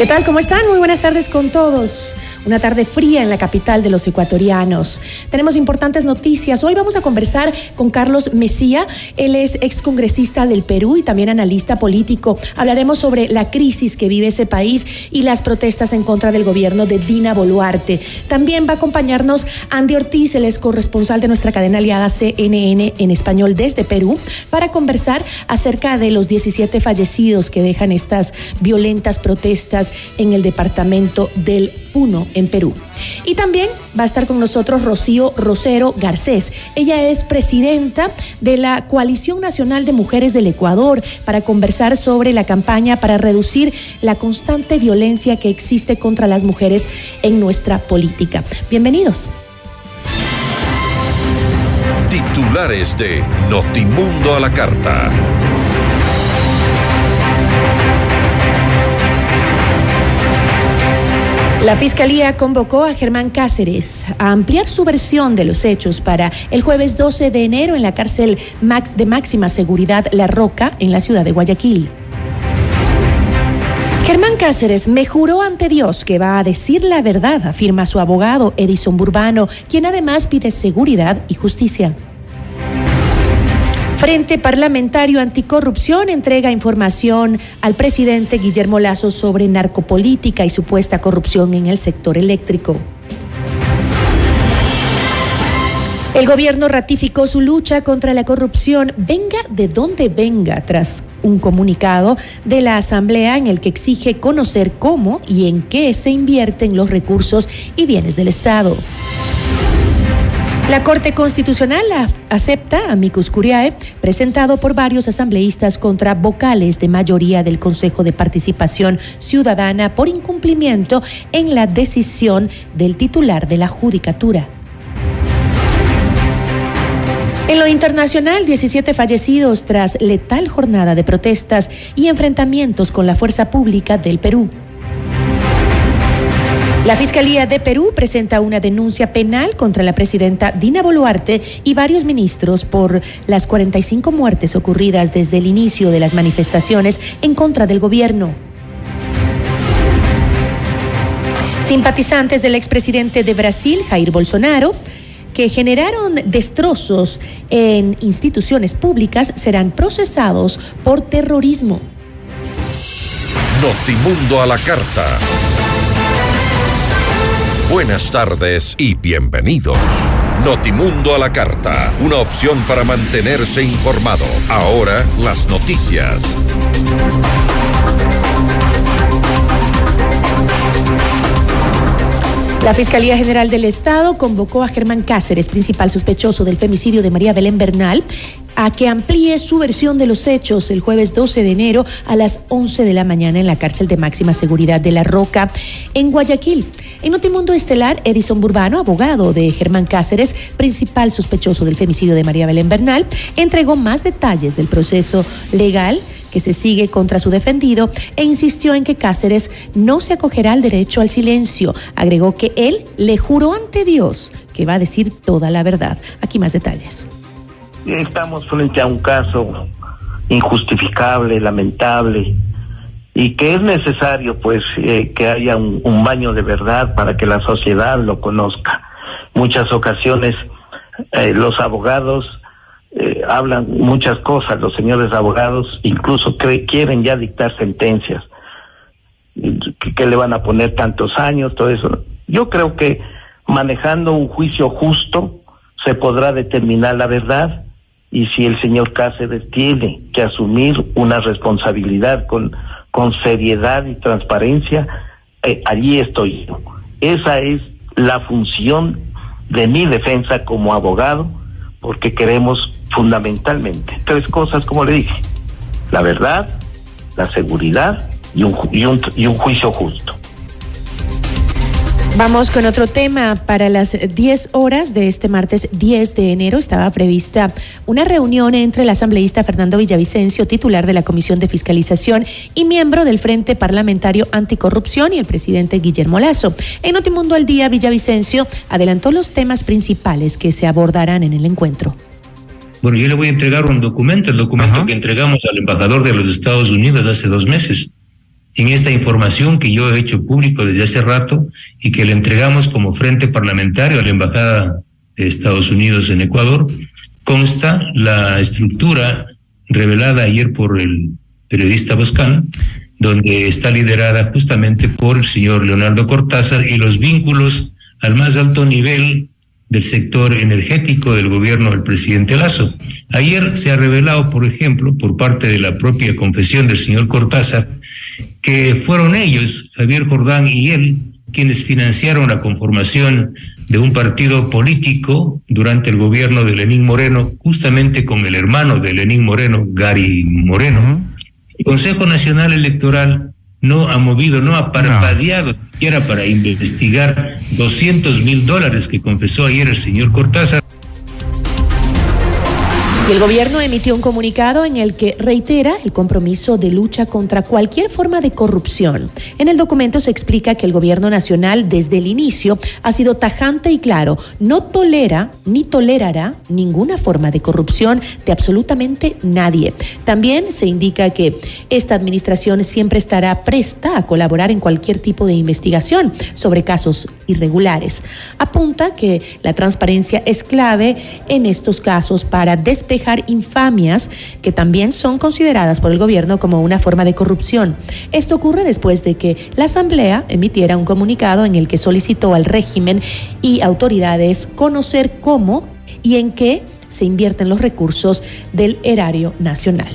¿Qué tal? ¿Cómo están? Muy buenas tardes con todos. Una tarde fría en la capital de los ecuatorianos. Tenemos importantes noticias. Hoy vamos a conversar con Carlos Mesía. Él es excongresista del Perú y también analista político. Hablaremos sobre la crisis que vive ese país y las protestas en contra del gobierno de Dina Boluarte. También va a acompañarnos Andy Ortiz, él es corresponsal de nuestra cadena aliada CNN en español desde Perú, para conversar acerca de los 17 fallecidos que dejan estas violentas protestas en el departamento del Puno en Perú. Y también va a estar con nosotros Rocío Rosero Garcés. Ella es presidenta de la Coalición Nacional de Mujeres del Ecuador para conversar sobre la campaña para reducir la constante violencia que existe contra las mujeres en nuestra política. Bienvenidos. Titulares de Notimundo a la Carta. La Fiscalía convocó a Germán Cáceres a ampliar su versión de los hechos para el jueves 12 de enero en la cárcel de máxima seguridad La Roca en la ciudad de Guayaquil. Germán Cáceres me juró ante Dios que va a decir la verdad, afirma su abogado Edison Burbano, quien además pide seguridad y justicia. Frente Parlamentario Anticorrupción entrega información al presidente Guillermo Lazo sobre narcopolítica y supuesta corrupción en el sector eléctrico. El gobierno ratificó su lucha contra la corrupción, venga de donde venga, tras un comunicado de la Asamblea en el que exige conocer cómo y en qué se invierten los recursos y bienes del Estado. La Corte Constitucional acepta a Micus Curiae, presentado por varios asambleístas contra vocales de mayoría del Consejo de Participación Ciudadana por incumplimiento en la decisión del titular de la Judicatura. En lo internacional, 17 fallecidos tras letal jornada de protestas y enfrentamientos con la fuerza pública del Perú. La Fiscalía de Perú presenta una denuncia penal contra la presidenta Dina Boluarte y varios ministros por las 45 muertes ocurridas desde el inicio de las manifestaciones en contra del gobierno. Simpatizantes del expresidente de Brasil, Jair Bolsonaro, que generaron destrozos en instituciones públicas, serán procesados por terrorismo. Notimundo a la carta. Buenas tardes y bienvenidos. Notimundo a la carta, una opción para mantenerse informado. Ahora las noticias. La Fiscalía General del Estado convocó a Germán Cáceres, principal sospechoso del femicidio de María Belén Bernal, a que amplíe su versión de los hechos el jueves 12 de enero a las 11 de la mañana en la cárcel de máxima seguridad de La Roca, en Guayaquil. En Notimundo Estelar, Edison Burbano, abogado de Germán Cáceres, principal sospechoso del femicidio de María Belén Bernal, entregó más detalles del proceso legal que se sigue contra su defendido e insistió en que Cáceres no se acogerá al derecho al silencio. Agregó que él le juró ante Dios que va a decir toda la verdad. Aquí más detalles. Estamos frente a un caso injustificable, lamentable, y que es necesario pues eh, que haya un, baño de verdad para que la sociedad lo conozca. Muchas ocasiones eh, los abogados eh, hablan muchas cosas, los señores abogados incluso quieren ya dictar sentencias, que, le van a poner tantos años, todo eso. Yo creo que manejando un juicio justo se podrá determinar la verdad y si el señor Cáceres tiene que asumir una responsabilidad con, con seriedad y transparencia, eh, allí estoy yo. Esa es la función de mi defensa como abogado, porque queremos fundamentalmente tres cosas, como le dije, la verdad, la seguridad y un, juicio justo. Vamos con otro tema. Para las 10 horas de este martes 10 de enero estaba prevista una reunión entre el asambleísta Fernando Villavicencio, titular de la Comisión de Fiscalización y miembro del Frente Parlamentario Anticorrupción, y el presidente Guillermo Lazo. En Notimundo al Día, Villavicencio adelantó los temas principales que se abordarán en el encuentro. Bueno, yo le voy a entregar un documento, el documento que entregamos al embajador de los Estados Unidos hace dos meses en esta información que yo he hecho público desde hace rato y que le entregamos como frente parlamentario a la Embajada de Estados Unidos en Ecuador, consta la estructura revelada ayer por el periodista Boscan, donde está liderada justamente por el señor Leonardo Cortázar y los vínculos al más alto nivel del sector energético del gobierno del presidente Lazo. Ayer se ha revelado, por ejemplo, por parte de la propia confesión del señor Cortázar, que fueron ellos, Javier Jordán y él, quienes financiaron la conformación de un partido político durante el gobierno de Lenín Moreno, justamente con el hermano de Lenín Moreno, Gary Moreno. El Consejo Nacional Electoral no ha movido, no ha parpadeado siquiera para investigar 200 mil dólares que confesó ayer el señor Cortázar el gobierno emitió un comunicado en el que reitera el compromiso de lucha contra cualquier forma de corrupción. En el documento se explica que el gobierno nacional desde el inicio ha sido tajante y claro, no tolera ni tolerará ninguna forma de corrupción de absolutamente nadie. También se indica que esta administración siempre estará presta a colaborar en cualquier tipo de investigación sobre casos irregulares. Apunta que la transparencia es clave en estos casos para despejar infamias que también son consideradas por el gobierno como una forma de corrupción. Esto ocurre después de que la Asamblea emitiera un comunicado en el que solicitó al régimen y autoridades conocer cómo y en qué se invierten los recursos del erario nacional.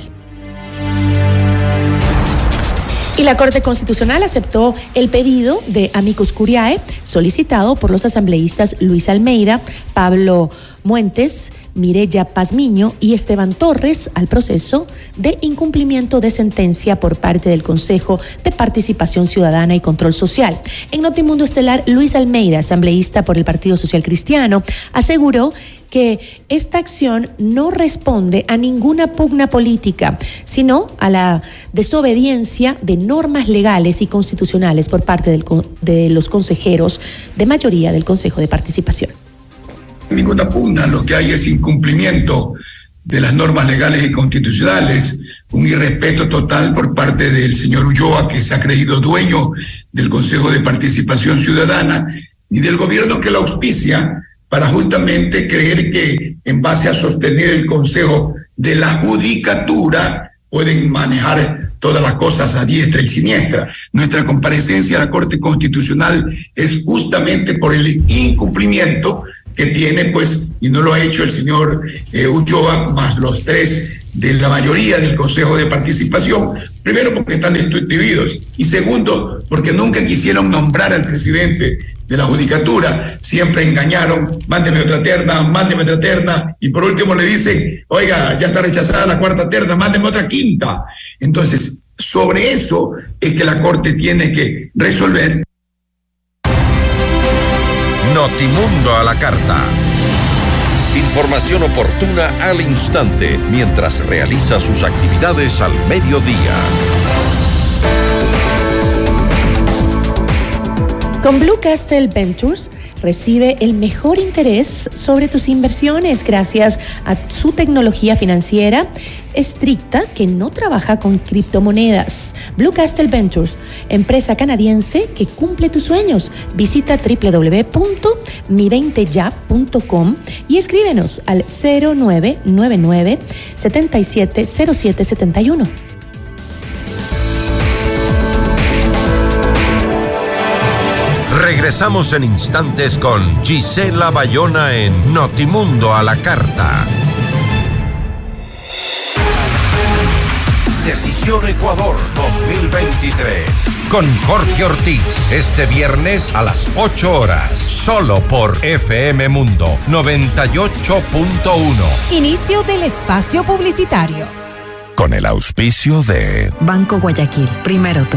Y la Corte Constitucional aceptó el pedido de Amicus Curiae solicitado por los asambleístas Luis Almeida, Pablo Muentes, Mirella Pazmiño y Esteban Torres al proceso de incumplimiento de sentencia por parte del Consejo de Participación Ciudadana y Control Social. En Notimundo Estelar, Luis Almeida, asambleísta por el Partido Social Cristiano, aseguró que esta acción no responde a ninguna pugna política, sino a la desobediencia de normas legales y constitucionales por parte de los consejeros de mayoría del Consejo de Participación ninguna pugna, lo que hay es incumplimiento de las normas legales y constitucionales, un irrespeto total por parte del señor Ulloa, que se ha creído dueño del Consejo de Participación Ciudadana y del gobierno que la auspicia para justamente creer que en base a sostener el Consejo de la Judicatura pueden manejar todas las cosas a diestra y siniestra. Nuestra comparecencia a la Corte Constitucional es justamente por el incumplimiento que tiene, pues, y no lo ha hecho el señor eh, más los tres de la mayoría del Consejo de Participación, primero porque están destituidos. Y segundo porque nunca quisieron nombrar al presidente de la judicatura, siempre engañaron, mándeme otra terna, mándeme otra terna y por último le dicen, oiga, ya está rechazada la cuarta terna, mándeme otra quinta. Entonces, sobre eso es que la Corte tiene que resolver Notimundo a la carta. Información oportuna al instante mientras realiza sus actividades al mediodía. Con Blue Castle Ventures Recibe el mejor interés sobre tus inversiones gracias a su tecnología financiera estricta que no trabaja con criptomonedas. Blue Castle Ventures, empresa canadiense que cumple tus sueños. Visita www.mi20ya.com y escríbenos al 0999 770771. Regresamos en instantes con Gisela Bayona en Notimundo a la Carta. Decisión Ecuador 2023. Con Jorge Ortiz. Este viernes a las 8 horas. Solo por FM Mundo 98.1. Inicio del espacio publicitario. Con el auspicio de Banco Guayaquil. Primero tú.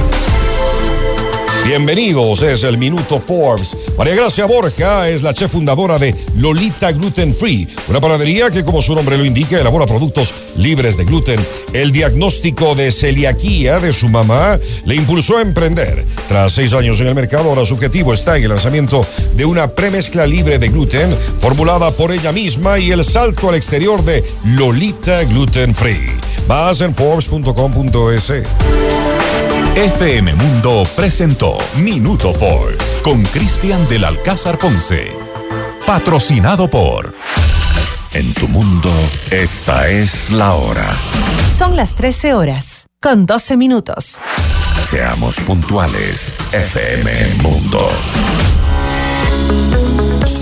Bienvenidos, es el Minuto Forbes. María Gracia Borja es la chef fundadora de Lolita Gluten Free, una panadería que, como su nombre lo indica, elabora productos libres de gluten. El diagnóstico de celiaquía de su mamá le impulsó a emprender. Tras seis años en el mercado, ahora su objetivo está en el lanzamiento de una premezcla libre de gluten formulada por ella misma y el salto al exterior de Lolita Gluten Free. Más en Forbes.com.es. FM Mundo presentó Minuto Forbes con Cristian del Alcázar Ponce. Patrocinado por... En tu mundo, esta es la hora. Son las 13 horas, con 12 minutos. Seamos puntuales, FM Mundo.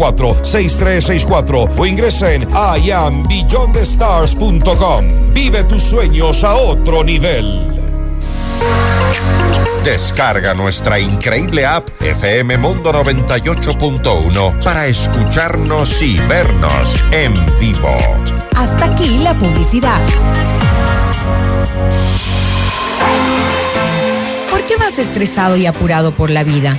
854-6364 o ingresa en iambeyondthestars.com. Vive tus sueños a otro nivel. Descarga nuestra increíble app FM Mundo 98.1 para escucharnos y vernos en vivo. Hasta aquí la publicidad. ¿Por qué vas estresado y apurado por la vida?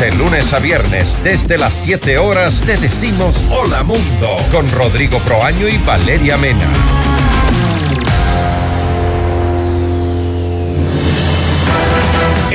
De lunes a viernes, desde las 7 horas, te decimos Hola Mundo con Rodrigo Proaño y Valeria Mena.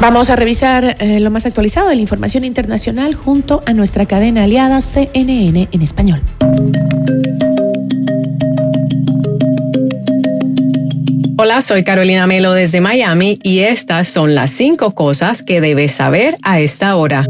Vamos a revisar eh, lo más actualizado de la información internacional junto a nuestra cadena aliada CNN en español. Hola, soy Carolina Melo desde Miami y estas son las cinco cosas que debes saber a esta hora.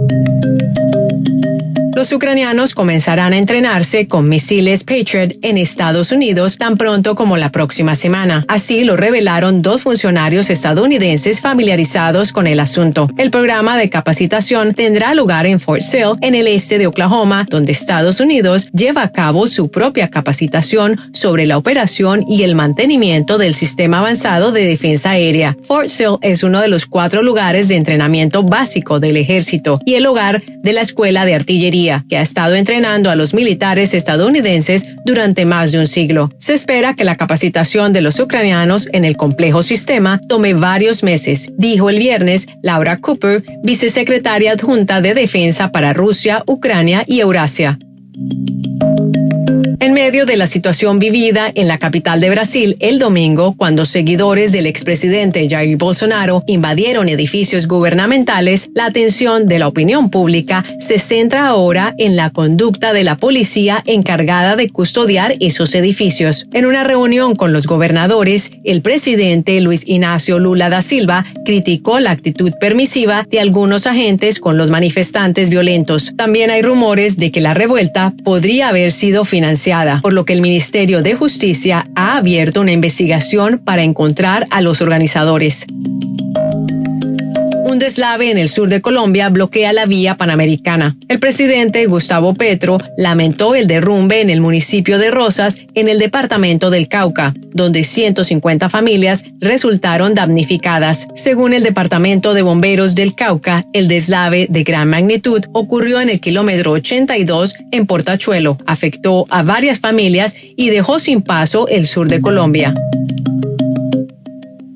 Los ucranianos comenzarán a entrenarse con misiles Patriot en Estados Unidos tan pronto como la próxima semana. Así lo revelaron dos funcionarios estadounidenses familiarizados con el asunto. El programa de capacitación tendrá lugar en Fort Sill, en el este de Oklahoma, donde Estados Unidos lleva a cabo su propia capacitación sobre la operación y el mantenimiento del sistema avanzado de defensa aérea. Fort Sill es uno de los cuatro lugares de entrenamiento básico del ejército y el hogar de la Escuela de Artillería que ha estado entrenando a los militares estadounidenses durante más de un siglo. Se espera que la capacitación de los ucranianos en el complejo sistema tome varios meses, dijo el viernes Laura Cooper, vicesecretaria adjunta de Defensa para Rusia, Ucrania y Eurasia. En medio de la situación vivida en la capital de Brasil el domingo, cuando seguidores del expresidente Jair Bolsonaro invadieron edificios gubernamentales, la atención de la opinión pública se centra ahora en la conducta de la policía encargada de custodiar esos edificios. En una reunión con los gobernadores, el presidente Luis Ignacio Lula da Silva criticó la actitud permisiva de algunos agentes con los manifestantes violentos. También hay rumores de que la revuelta podría haber sido financiada por lo que el Ministerio de Justicia ha abierto una investigación para encontrar a los organizadores. Un deslave en el sur de Colombia bloquea la vía panamericana. El presidente Gustavo Petro lamentó el derrumbe en el municipio de Rosas, en el departamento del Cauca, donde 150 familias resultaron damnificadas. Según el Departamento de Bomberos del Cauca, el deslave de gran magnitud ocurrió en el kilómetro 82 en Portachuelo, afectó a varias familias y dejó sin paso el sur de Colombia.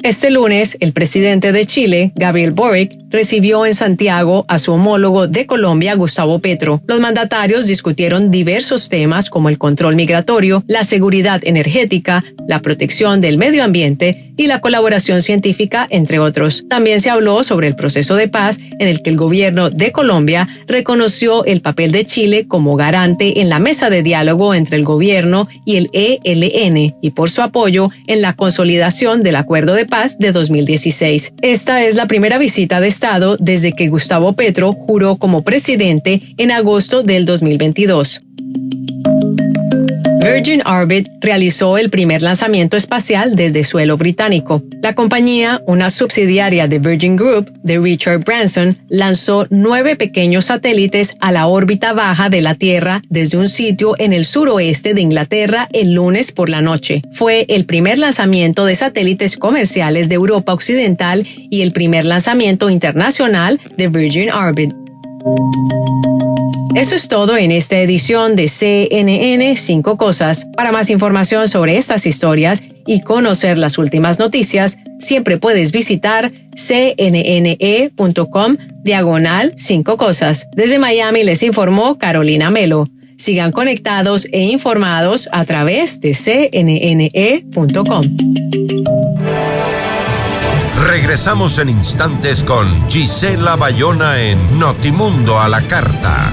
Este lunes, el presidente de Chile, Gabriel Boric, recibió en Santiago a su homólogo de Colombia, Gustavo Petro. Los mandatarios discutieron diversos temas como el control migratorio, la seguridad energética, la protección del medio ambiente y la colaboración científica, entre otros. También se habló sobre el proceso de paz en el que el gobierno de Colombia reconoció el papel de Chile como garante en la mesa de diálogo entre el gobierno y el ELN y por su apoyo en la consolidación del acuerdo de paz de 2016. Esta es la primera visita de Estado desde que Gustavo Petro juró como presidente en agosto del 2022. Virgin Orbit realizó el primer lanzamiento espacial desde suelo británico. La compañía, una subsidiaria de Virgin Group de Richard Branson, lanzó nueve pequeños satélites a la órbita baja de la Tierra desde un sitio en el suroeste de Inglaterra el lunes por la noche. Fue el primer lanzamiento de satélites comerciales de Europa Occidental y el primer lanzamiento internacional de Virgin Orbit. Eso es todo en esta edición de CNN 5 Cosas. Para más información sobre estas historias y conocer las últimas noticias, siempre puedes visitar cnne.com diagonal 5 Cosas. Desde Miami les informó Carolina Melo. Sigan conectados e informados a través de cnne.com. Regresamos en instantes con Gisela Bayona en Notimundo a la Carta.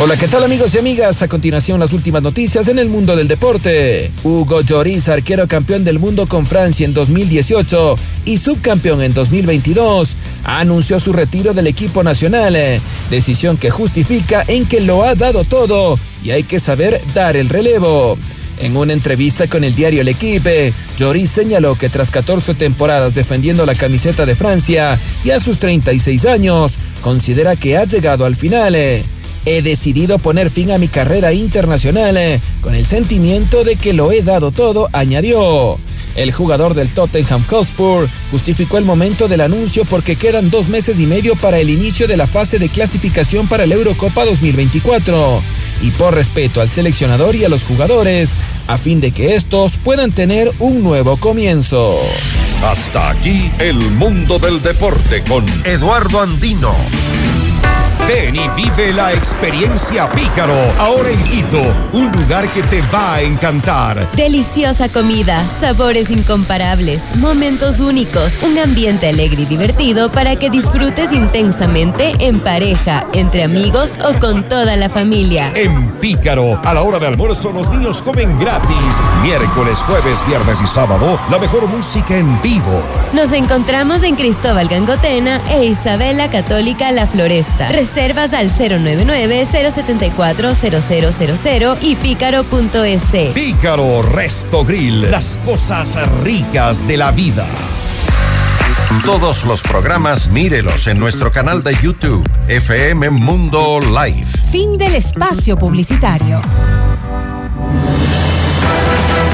Hola, ¿qué tal amigos y amigas? A continuación las últimas noticias en el mundo del deporte. Hugo Lloris, arquero campeón del mundo con Francia en 2018 y subcampeón en 2022, anunció su retiro del equipo nacional, decisión que justifica en que lo ha dado todo y hay que saber dar el relevo. En una entrevista con el diario El Equipe, Lloris señaló que tras 14 temporadas defendiendo la camiseta de Francia y a sus 36 años, considera que ha llegado al final. He decidido poner fin a mi carrera internacional eh, con el sentimiento de que lo he dado todo, añadió. El jugador del Tottenham Hotspur justificó el momento del anuncio porque quedan dos meses y medio para el inicio de la fase de clasificación para la Eurocopa 2024 y por respeto al seleccionador y a los jugadores, a fin de que estos puedan tener un nuevo comienzo. Hasta aquí el mundo del deporte con Eduardo Andino. Ven y vive la experiencia Pícaro, ahora en Quito, un lugar que te va a encantar. Deliciosa comida, sabores incomparables, momentos únicos, un ambiente alegre y divertido para que disfrutes intensamente en pareja, entre amigos o con toda la familia. En Pícaro, a la hora de almuerzo los niños comen gratis. Miércoles, jueves, viernes y sábado, la mejor música en vivo. Nos encontramos en Cristóbal Gangotena e Isabela Católica La Floresta. Reservas al 099-074-0000 y pícaro.es. Pícaro Resto Grill, las cosas ricas de la vida. Todos los programas mírelos en nuestro canal de YouTube, FM Mundo Live. Fin del espacio publicitario.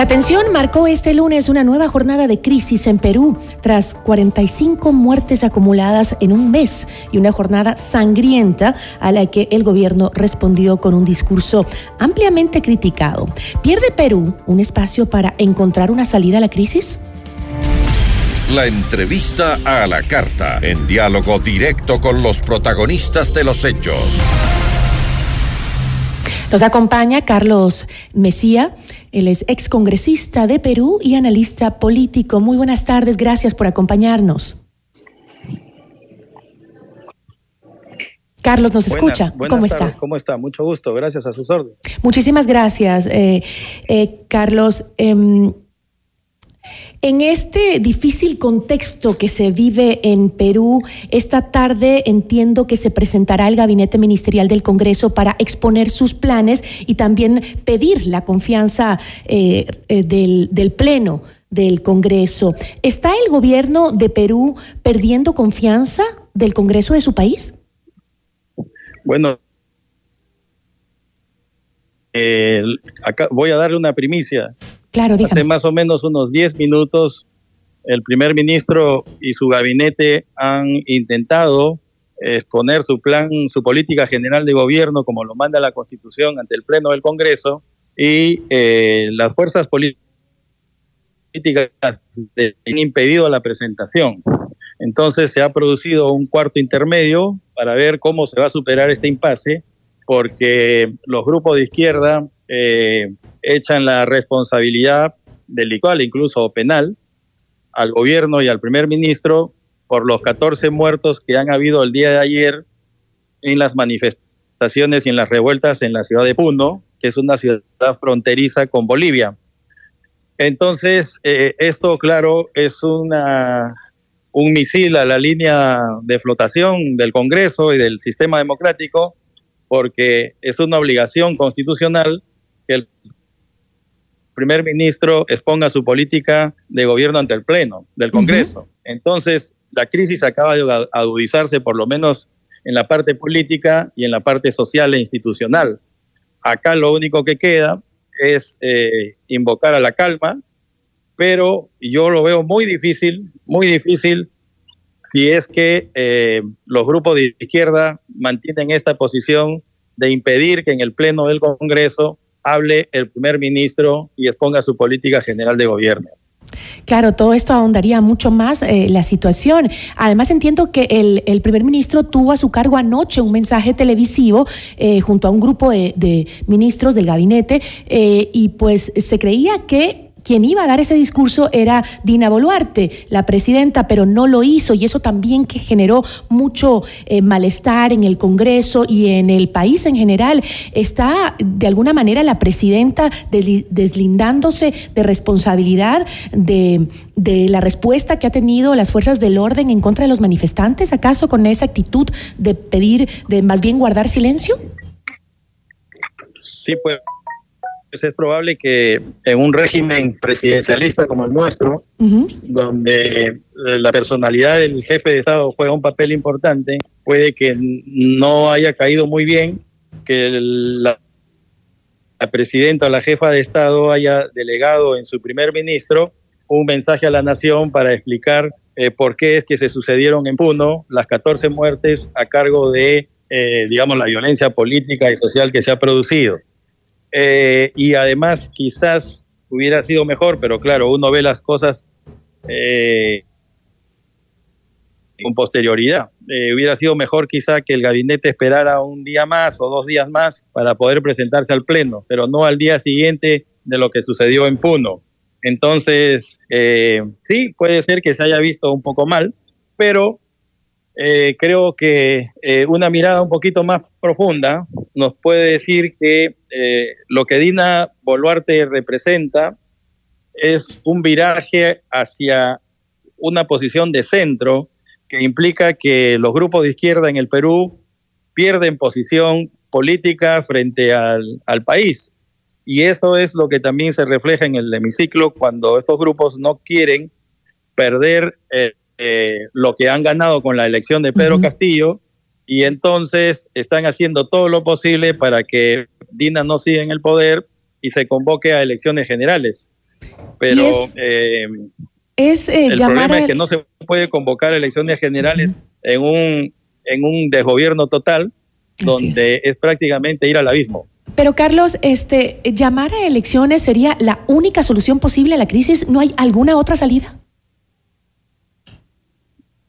La tensión marcó este lunes una nueva jornada de crisis en Perú tras 45 muertes acumuladas en un mes y una jornada sangrienta a la que el gobierno respondió con un discurso ampliamente criticado. ¿Pierde Perú un espacio para encontrar una salida a la crisis? La entrevista a la carta, en diálogo directo con los protagonistas de los hechos. Nos acompaña Carlos Mesía, él es excongresista de Perú y analista político. Muy buenas tardes, gracias por acompañarnos. Carlos, ¿nos escucha? ¿Cómo está? ¿Cómo está? Mucho gusto, gracias a sus órdenes. Muchísimas gracias, eh, eh, Carlos. Em, en este difícil contexto que se vive en Perú, esta tarde entiendo que se presentará el gabinete ministerial del Congreso para exponer sus planes y también pedir la confianza eh, eh, del, Pleno del Congreso. ¿Está el gobierno de Perú perdiendo confianza del Congreso de su país? Bueno, eh, acá voy a darle una primicia. Claro, Hace más o menos unos 10 minutos, el primer ministro y su gabinete han intentado exponer su plan, su política general de gobierno, como lo manda la Constitución, ante el Pleno del Congreso, y eh, las fuerzas políticas han impedido la presentación. Entonces se ha producido un cuarto intermedio para ver cómo se va a superar este impasse, porque los grupos de izquierda eh, echan la responsabilidad delictual, incluso penal, al gobierno y al primer ministro por los 14 muertos que han habido el día de ayer en las manifestaciones y en las revueltas en la ciudad de Puno, que es una ciudad fronteriza con Bolivia. Entonces, eh, esto, claro, es una, un misil a la línea de flotación del Congreso y del sistema democrático, porque es una obligación constitucional que el primer ministro exponga su política de gobierno ante el Pleno del Congreso. Entonces, la crisis acaba de agudizarse por lo menos en la parte política y en la parte social e institucional. Acá lo único que queda es eh, invocar a la calma, pero yo lo veo muy difícil, muy difícil si es que eh, los grupos de izquierda mantienen esta posición de impedir que en el Pleno del Congreso hable el primer ministro y exponga su política general de gobierno. Claro, todo esto ahondaría mucho más eh, la situación. Además, entiendo que el, primer ministro tuvo a su cargo anoche un mensaje televisivo eh, junto a un grupo de, ministros del gabinete eh, y pues se creía que quien iba a dar ese discurso era Dina Boluarte, la presidenta, pero no lo hizo y eso también que generó mucho eh, malestar en el Congreso y en el país en general. ¿Está de alguna manera la presidenta deslindándose de responsabilidad de, de la respuesta que ha tenido las fuerzas del orden en contra de los manifestantes? ¿Acaso con esa actitud de pedir, de más bien guardar silencio? Sí, pues pues es probable que en un régimen presidencialista como el nuestro, donde eh, la personalidad del jefe de Estado juega un papel importante, puede que no haya caído muy bien que la, presidenta o la jefa de Estado haya delegado en su primer ministro un mensaje a la nación para explicar eh, por qué es que se sucedieron en Puno las 14 muertes a cargo de, eh, digamos, la violencia política y social que se ha producido. Eh, y además quizás hubiera sido mejor, pero claro, uno ve las cosas eh, con posterioridad. Eh, hubiera sido mejor quizá que el gabinete esperara un día más o dos días más para poder presentarse al Pleno, pero no al día siguiente de lo que sucedió en Puno. Entonces, sí, puede ser que se haya visto un poco mal, pero eh, creo que eh, una mirada un poquito más profunda nos puede decir que eh, lo que Dina Boluarte representa es un viraje hacia una posición de centro que implica que los grupos de izquierda en el Perú pierden posición política frente al, al país. Y eso es lo que también se refleja en el hemiciclo cuando estos grupos no quieren perder eh, lo que han ganado con la elección de Pedro Castillo y entonces están haciendo todo lo posible para que Dina no siga en el poder y se convoque a elecciones generales. Pero eh, es, eh, el problema es que no se puede convocar elecciones generales en un en un desgobierno total donde es. prácticamente ir al abismo. Pero Carlos, este llamar a elecciones sería la única solución posible a la crisis. ¿No hay alguna otra salida?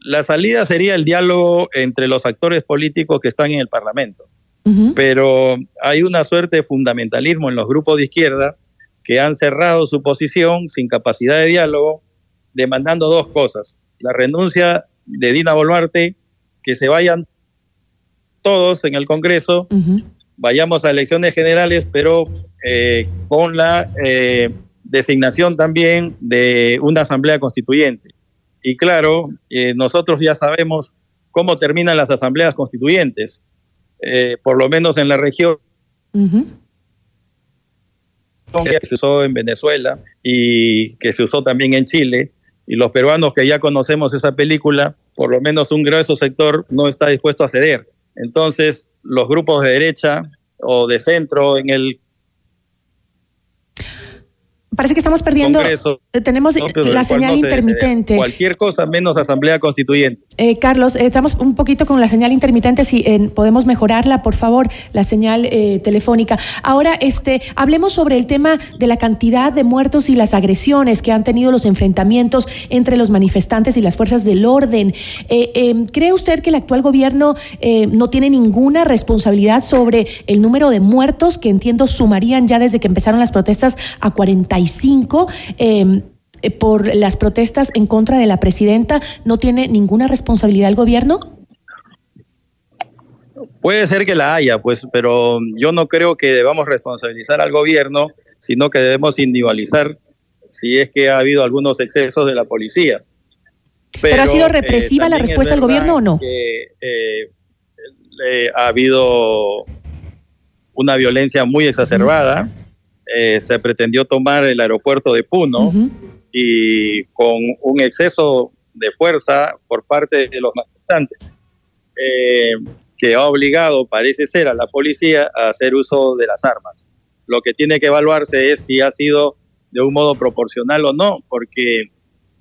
La salida sería el diálogo entre los actores políticos que están en el Parlamento. Pero hay una suerte de fundamentalismo en los grupos de izquierda que han cerrado su posición sin capacidad de diálogo, demandando dos cosas. La renuncia de Dina Boluarte, que se vayan todos en el Congreso, vayamos a elecciones generales, pero eh, con la eh, designación también de una asamblea constituyente. Y claro, eh, nosotros ya sabemos cómo terminan las asambleas constituyentes, eh, por lo menos en la región. que se usó en Venezuela y que se usó también en Chile, y los peruanos que ya conocemos esa película, por lo menos un grueso sector no está dispuesto a ceder. Entonces, los grupos de derecha o de centro en el Parece que estamos perdiendo. Tenemos la señal intermitente. Cualquier cosa menos asamblea constituyente. Eh, Carlos, eh, estamos un poquito con la señal intermitente. Si podemos mejorarla, por favor, la señal telefónica. Ahora, este, hablemos sobre el tema de la cantidad de muertos y las agresiones que han tenido los enfrentamientos entre los manifestantes y las fuerzas del orden. Em, ¿Cree usted que el actual gobierno no tiene ninguna responsabilidad sobre el número de muertos que entiendo sumarían ya desde que empezaron las protestas a 40 Em, eh, por las protestas en contra de la presidenta, ¿no tiene ninguna responsabilidad el gobierno? Puede ser que la haya, pues, pero yo no creo que debamos responsabilizar al gobierno, sino que debemos individualizar si es que ha habido algunos excesos de la policía. ¿Pero, ha sido eh, represiva la respuesta del gobierno o no? Eh, ha habido una violencia muy exacerbada. Eh, se pretendió tomar el aeropuerto de Puno y con un exceso de fuerza por parte de los manifestantes, eh, que ha obligado, parece ser, a la policía a hacer uso de las armas. Lo que tiene que evaluarse es si ha sido de un modo proporcional o no, porque,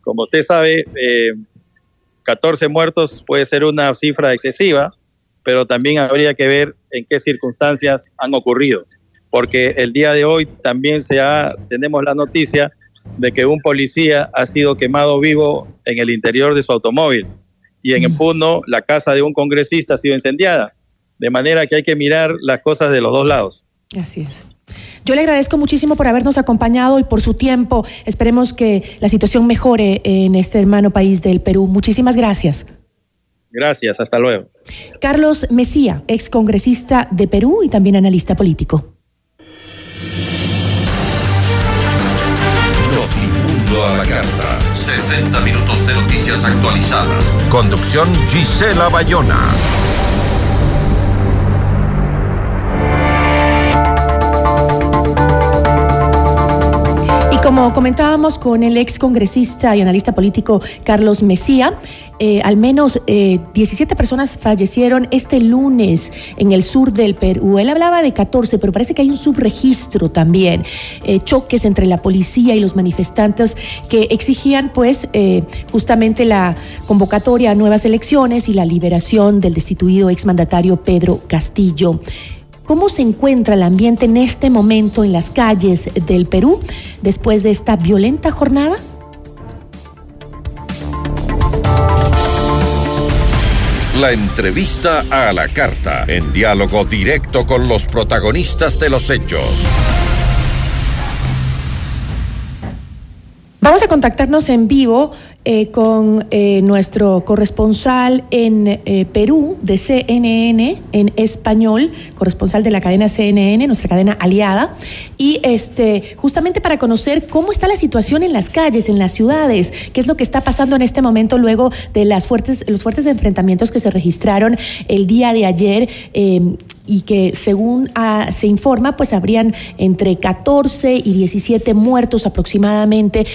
como usted sabe, 14 eh, muertos puede ser una cifra excesiva, pero también habría que ver en qué circunstancias han ocurrido porque el día de hoy también se ha, tenemos la noticia de que un policía ha sido quemado vivo en el interior de su automóvil y en el mm. Puno la casa de un congresista ha sido incendiada. De manera que hay que mirar las cosas de los dos lados. Así es. Yo le agradezco muchísimo por habernos acompañado y por su tiempo. Esperemos que la situación mejore en este hermano país del Perú. Muchísimas gracias. Gracias, hasta luego. Carlos Mesía, excongresista de Perú y también analista político. A la carta. 60 minutos de noticias actualizadas. Conducción Gisela Bayona. Como comentábamos con el ex congresista y analista político Carlos Mesía, eh, al menos 17 eh, personas fallecieron este lunes en el sur del Perú. Él hablaba de 14, pero parece que hay un subregistro también. Eh, choques entre la policía y los manifestantes que exigían pues justamente la convocatoria a nuevas elecciones y la liberación del destituido exmandatario Pedro Castillo. ¿Cómo se encuentra el ambiente en este momento en las calles del Perú después de esta violenta jornada? La entrevista a la carta, en diálogo directo con los protagonistas de los hechos. Vamos a contactarnos en vivo eh, con eh, nuestro corresponsal en eh, Perú de CNN en español, corresponsal de la cadena CNN, nuestra cadena aliada, y este justamente para conocer cómo está la situación en las calles, en las ciudades, qué es lo que está pasando en este momento luego de las fuertes, los fuertes enfrentamientos que se registraron el día de ayer y que según ah, se informa, pues habrían entre 14 y 17 muertos aproximadamente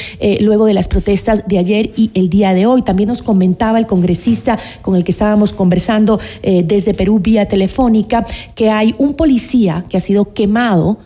luego de las protestas de ayer y el día de hoy. También nos comentaba el congresista con el que estábamos conversando eh, desde Perú vía telefónica que hay un policía que ha sido quemado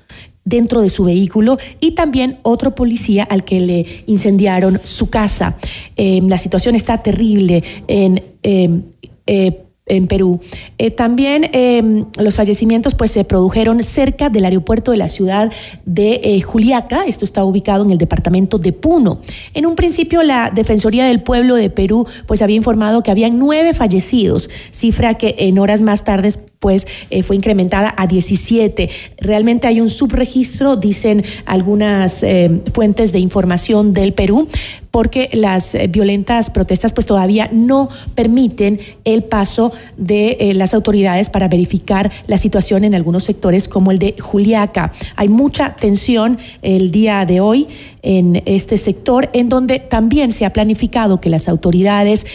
dentro de su vehículo y también otro policía al que le incendiaron su casa. Eh, la situación está terrible en... Eh, en Perú. Eh, también em, los fallecimientos pues se produjeron cerca del aeropuerto de la ciudad de eh, Juliaca, esto está ubicado en el departamento de Puno. En un principio la Defensoría del Pueblo de Perú pues había informado que habían nueve fallecidos, cifra que en horas más tardes pues eh, fue incrementada a 17. Realmente hay un subregistro, dicen algunas eh, fuentes de información del Perú, porque las eh, violentas protestas pues todavía no permiten el paso de las autoridades para verificar la situación en algunos sectores como el de Juliaca. Hay mucha tensión el día de hoy en este sector, en donde también se ha planificado que las autoridades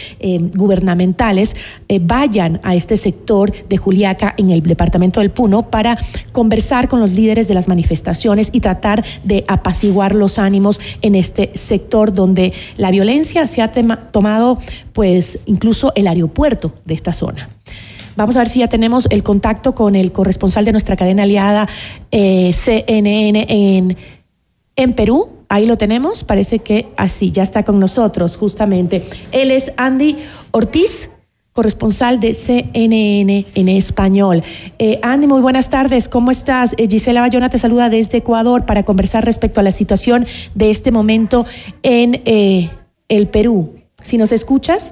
gubernamentales vayan a este sector de Juliaca en el departamento del Puno para conversar con los líderes de las manifestaciones y tratar de apaciguar los ánimos en este sector donde la violencia se ha tomado pues incluso el aeropuerto de esta zona. Vamos a ver si ya tenemos el contacto con el corresponsal de nuestra cadena aliada eh, CNN en Perú. Ahí lo tenemos, parece que así, ya está con nosotros justamente. Él es Andy Ortiz corresponsal de CNN en español. Eh, Andy, muy buenas tardes, ¿cómo estás? Eh, Gisela Bayona te saluda desde Ecuador para conversar respecto a la situación de este momento en eh, el Perú. Si nos escuchas.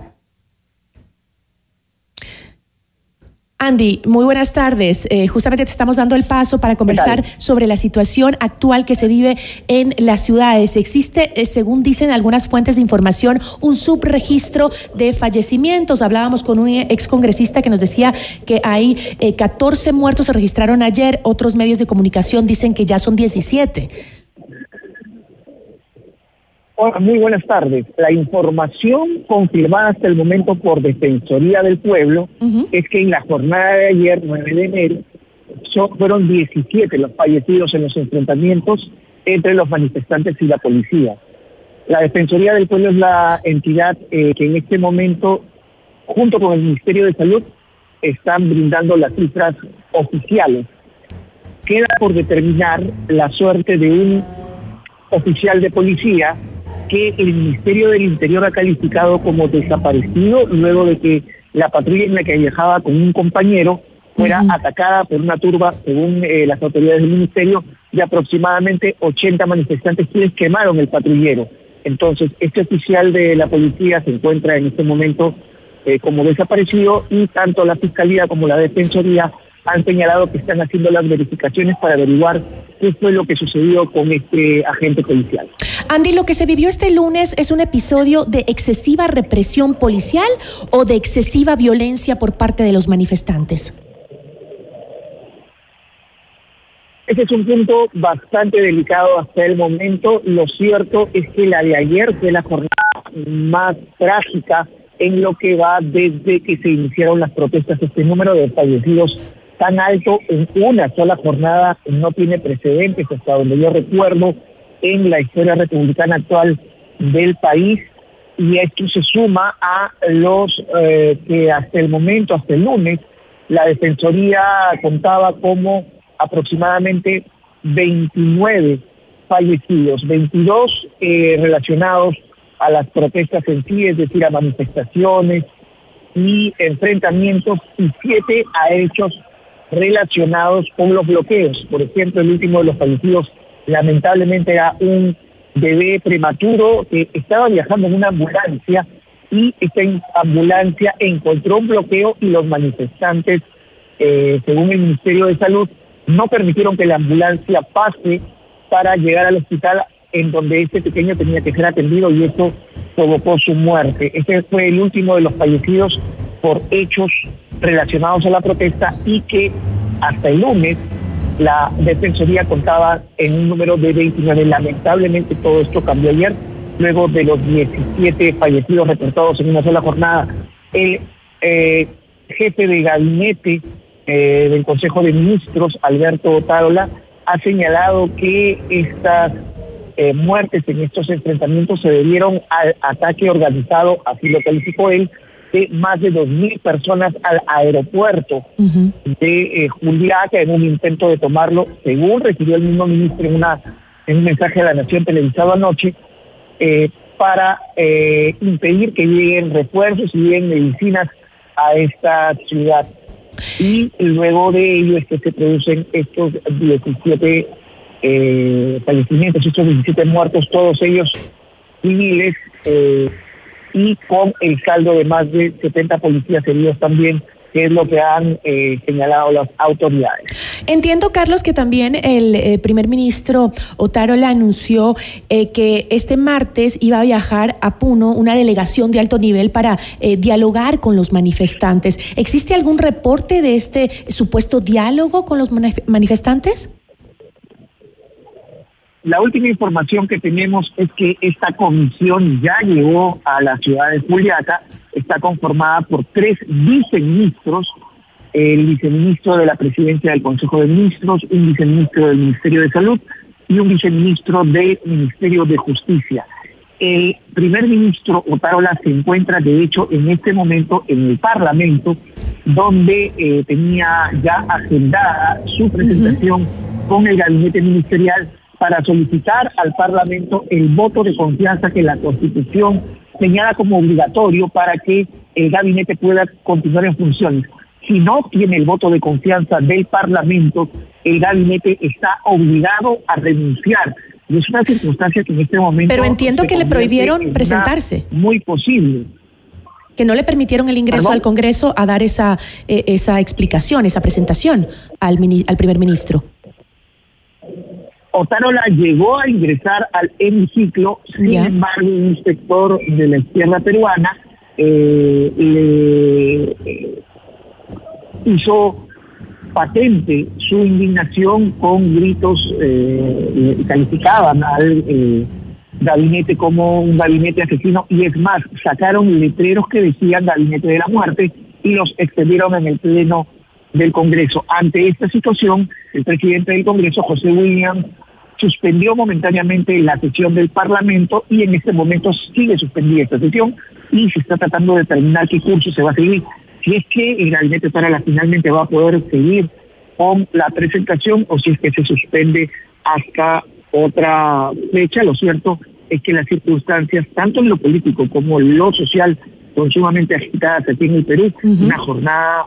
Andy, muy buenas tardes. Eh, justamente te estamos dando el paso para conversar sobre la situación actual que se vive en las ciudades. Existe, eh, según dicen algunas fuentes de información, un subregistro de fallecimientos. Hablábamos con un excongresista que nos decía que hay 14 eh, muertos se registraron ayer. Otros medios de comunicación dicen que ya son 17. Hola, muy buenas tardes. La información confirmada hasta el momento por Defensoría del Pueblo es que en la jornada de ayer, 9 de enero, fueron 17 los fallecidos en los enfrentamientos entre los manifestantes y la policía. La Defensoría del Pueblo es la entidad eh, que en este momento, junto con el Ministerio de Salud, están brindando las cifras oficiales. Queda por determinar la suerte de un oficial de policía que el Ministerio del Interior ha calificado como desaparecido luego de que la patrulla en la que viajaba con un compañero fuera atacada por una turba, según eh, las autoridades del ministerio, de aproximadamente 80 manifestantes quienes quemaron el patrullero. Entonces, este oficial de la policía se encuentra en este momento eh, como desaparecido y tanto la Fiscalía como la Defensoría han señalado que están haciendo las verificaciones para averiguar qué fue lo que sucedió con este agente policial. Andy, lo que se vivió este lunes es un episodio de excesiva represión policial o de excesiva violencia por parte de los manifestantes. Ese es un punto bastante delicado hasta el momento. Lo cierto es que la de ayer fue la jornada más trágica en lo que va desde que se iniciaron las protestas. Este número de fallecidos tan alto en una sola jornada no tiene precedentes hasta donde yo recuerdo en la historia republicana actual del país. Y esto se suma a los eh, que hasta el momento, hasta el lunes, la Defensoría contaba como aproximadamente 29 fallecidos, 22 eh, relacionados a las protestas en sí, es decir, a manifestaciones y enfrentamientos, y 7 a hechos relacionados con los bloqueos. Por ejemplo, el último de los fallecidos lamentablemente era un bebé prematuro que estaba viajando en una ambulancia y esta ambulancia encontró un bloqueo y los manifestantes, eh, según el Ministerio de Salud, no permitieron que la ambulancia pase para llegar al hospital en donde este pequeño tenía que ser atendido y eso provocó su muerte. Este fue el último de los fallecidos por hechos relacionados a la protesta y que hasta el lunes la Defensoría contaba en un número de 29. Lamentablemente todo esto cambió ayer, luego de los 17 fallecidos reportados en una sola jornada. El eh, jefe de gabinete eh, del Consejo de Ministros, Alberto Otárola, ha señalado que estas eh, muertes en estos enfrentamientos se debieron al ataque organizado, así lo calificó él, de más de 2.000 personas al aeropuerto de eh, Juliaca en un intento de tomarlo, según recibió el mismo ministro en, una, en un mensaje a la Nación televisado anoche, eh, para eh, impedir que lleguen refuerzos y lleguen medicinas a esta ciudad. Y luego de ello es que se producen estos 17 eh, fallecimientos, estos 17 muertos, todos ellos civiles. Eh, y con el saldo de más de 70 policías heridos también que es lo que han eh, señalado las autoridades. Entiendo, Carlos, que también el eh, primer ministro Otaro le anunció eh, que este martes iba a viajar a Puno una delegación de alto nivel para dialogar con los manifestantes. ¿Existe algún reporte de este supuesto diálogo con los manifestantes? La última información que tenemos es que esta comisión ya llegó a la ciudad de Juliaca, está conformada por tres viceministros, el viceministro de la presidencia del Consejo de Ministros, un viceministro del Ministerio de Salud y un viceministro del Ministerio de Justicia. El primer ministro Otarola se encuentra, de hecho, en este momento en el Parlamento, donde eh, tenía ya agendada su presentación con el gabinete ministerial para solicitar al Parlamento el voto de confianza que la Constitución señala como obligatorio para que el gabinete pueda continuar en funciones. Si no tiene el voto de confianza del Parlamento, el gabinete está obligado a renunciar. Y es una circunstancia que en este momento... Pero entiendo que le prohibieron presentarse. Muy posible. Que no le permitieron el ingreso al Congreso a dar esa, eh, esa explicación, esa presentación al, al primer ministro. Otárola llegó a ingresar al hemiciclo, sin embargo, un inspector de la izquierda peruana eh, le eh, hizo patente su indignación con gritos, eh, calificaban al eh, gabinete como un gabinete asesino. Y es más, sacaron letreros que decían gabinete de la muerte y los extendieron en el pleno del Congreso. Ante esta situación, el presidente del Congreso, José William, suspendió momentáneamente la sesión del Parlamento y en este momento sigue suspendida esta sesión y se está tratando de determinar qué curso se va a seguir. Si es que el gabinete para finalmente va a poder seguir con la presentación o si es que se suspende hasta otra fecha. Lo cierto es que las circunstancias, tanto en lo político como en lo social, son sumamente agitadas aquí en el Perú. Una jornada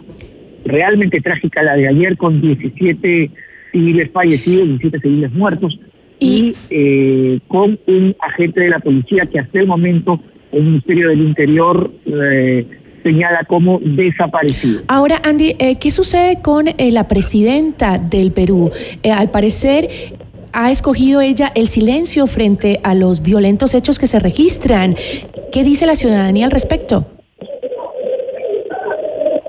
realmente trágica la de ayer con 17 civiles fallecidos, 17 civiles muertos, y eh, con un agente de la policía que hasta el momento el Ministerio del Interior eh, señala como desaparecido. Ahora, Andy, eh, ¿qué sucede con la presidenta del Perú? al parecer ha escogido ella el silencio frente a los violentos hechos que se registran. ¿Qué dice la ciudadanía al respecto?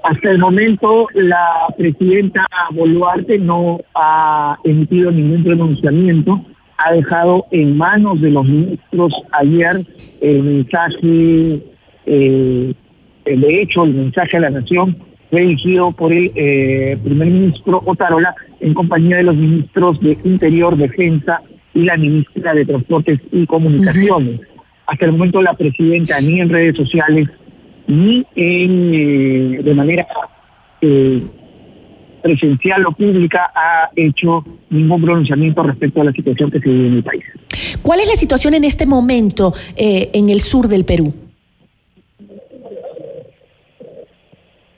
Hasta el momento la presidenta Boluarte no ha emitido ningún pronunciamiento, ha dejado en manos de los ministros ayer el mensaje, eh, de hecho el mensaje a la nación fue dirigido por el eh, primer ministro Otarola en compañía de los ministros de Interior, Defensa y la ministra de Transportes y Comunicaciones. Hasta el momento la presidenta ni en redes sociales ni en, eh, de manera eh, presencial o pública ha hecho ningún pronunciamiento respecto a la situación que se vive en el país. ¿Cuál es la situación en este momento eh, en el sur del Perú?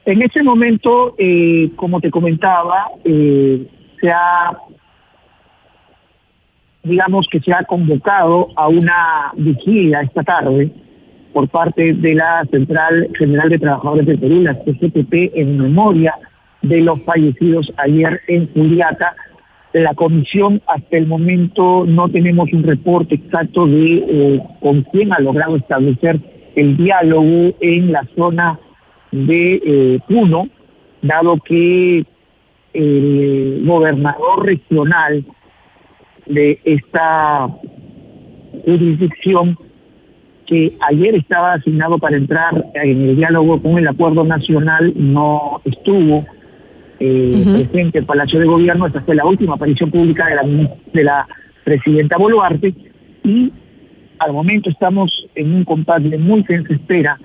En este momento, eh, como te comentaba, eh, se ha, digamos que se ha convocado a una vigilia esta tarde por parte de la Central General de Trabajadores del Perú, la CGTP, en memoria de los fallecidos ayer en Juliaca. La comisión hasta el momento no tenemos un reporte exacto de eh, con quién ha logrado establecer el diálogo en la zona de eh, Puno, dado que el gobernador regional de esta jurisdicción que ayer estaba asignado para entrar en el diálogo con el acuerdo nacional no estuvo eh, presente en Palacio de Gobierno. Esta fue la última aparición pública de la, de la presidenta Boluarte y al momento estamos en un compás de muy tensa espera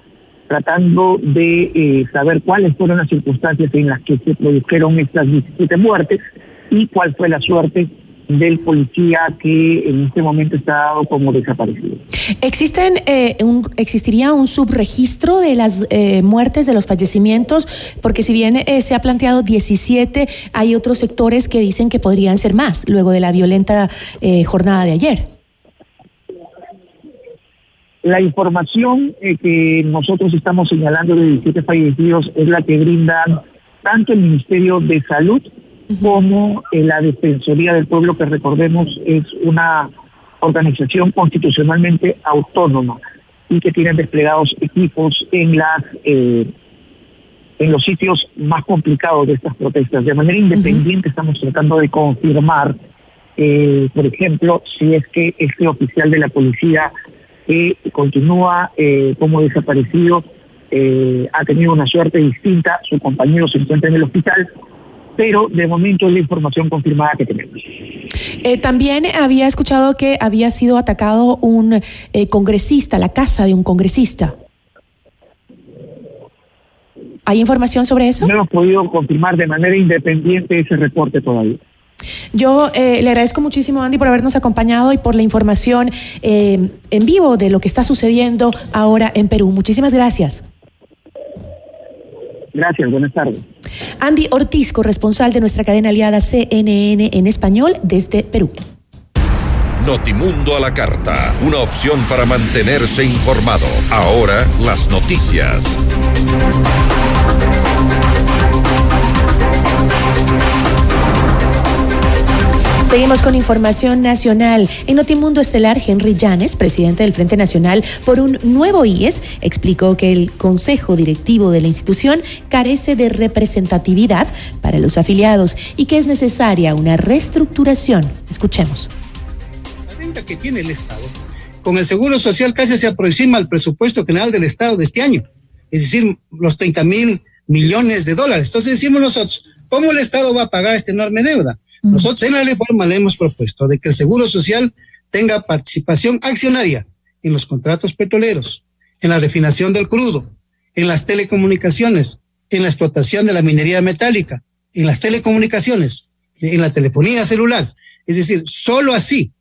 tratando de eh, saber cuáles fueron las circunstancias en las que se produjeron estas 17 muertes y cuál fue la suerte del policía que en este momento está dado como desaparecido. ¿Existen, eh, un, ¿Existiría un subregistro de las eh, muertes, de los fallecimientos? Porque si bien eh, se ha planteado 17, hay otros sectores que dicen que podrían ser más luego de la violenta jornada de ayer. La información que nosotros estamos señalando de 17 fallecidos es la que brindan tanto el Ministerio de Salud como la Defensoría del Pueblo, que recordemos es una organización constitucionalmente autónoma y que tiene desplegados equipos en las eh, en los sitios más complicados de estas protestas. De manera independiente estamos tratando de confirmar, eh, por ejemplo, si es que este oficial de la policía que continúa eh, como desaparecido ha tenido una suerte distinta, su compañero se encuentra en el hospital, pero de momento es la información confirmada que tenemos. Eh, también había escuchado que había sido atacado un eh, congresista, la casa de un congresista. ¿Hay información sobre eso? No hemos podido confirmar de manera independiente ese reporte todavía. Yo eh, le agradezco muchísimo, Andy, por habernos acompañado y por la información en vivo de lo que está sucediendo ahora en Perú. Muchísimas gracias. Gracias, buenas tardes. Andy Ortiz, corresponsal de nuestra cadena aliada CNN en español desde Perú. Notimundo a la carta, una opción para mantenerse informado. Ahora las noticias. Seguimos con información nacional. En Notimundo Estelar, Henry Llanes, presidente del Frente Nacional por un nuevo IES, explicó que el consejo directivo de la institución carece de representatividad para los afiliados y que es necesaria una reestructuración. Escuchemos. La deuda que tiene el Estado con el Seguro Social casi se aproxima al presupuesto general del Estado de este año, es decir, los 30 mil millones de dólares. Entonces decimos nosotros, ¿cómo el Estado va a pagar esta enorme deuda? Nosotros en la reforma le hemos propuesto de que el Seguro Social tenga participación accionaria en los contratos petroleros, en la refinación del crudo, en las telecomunicaciones, en la explotación de la minería metálica, en las telecomunicaciones, en la telefonía celular. Es decir, solo así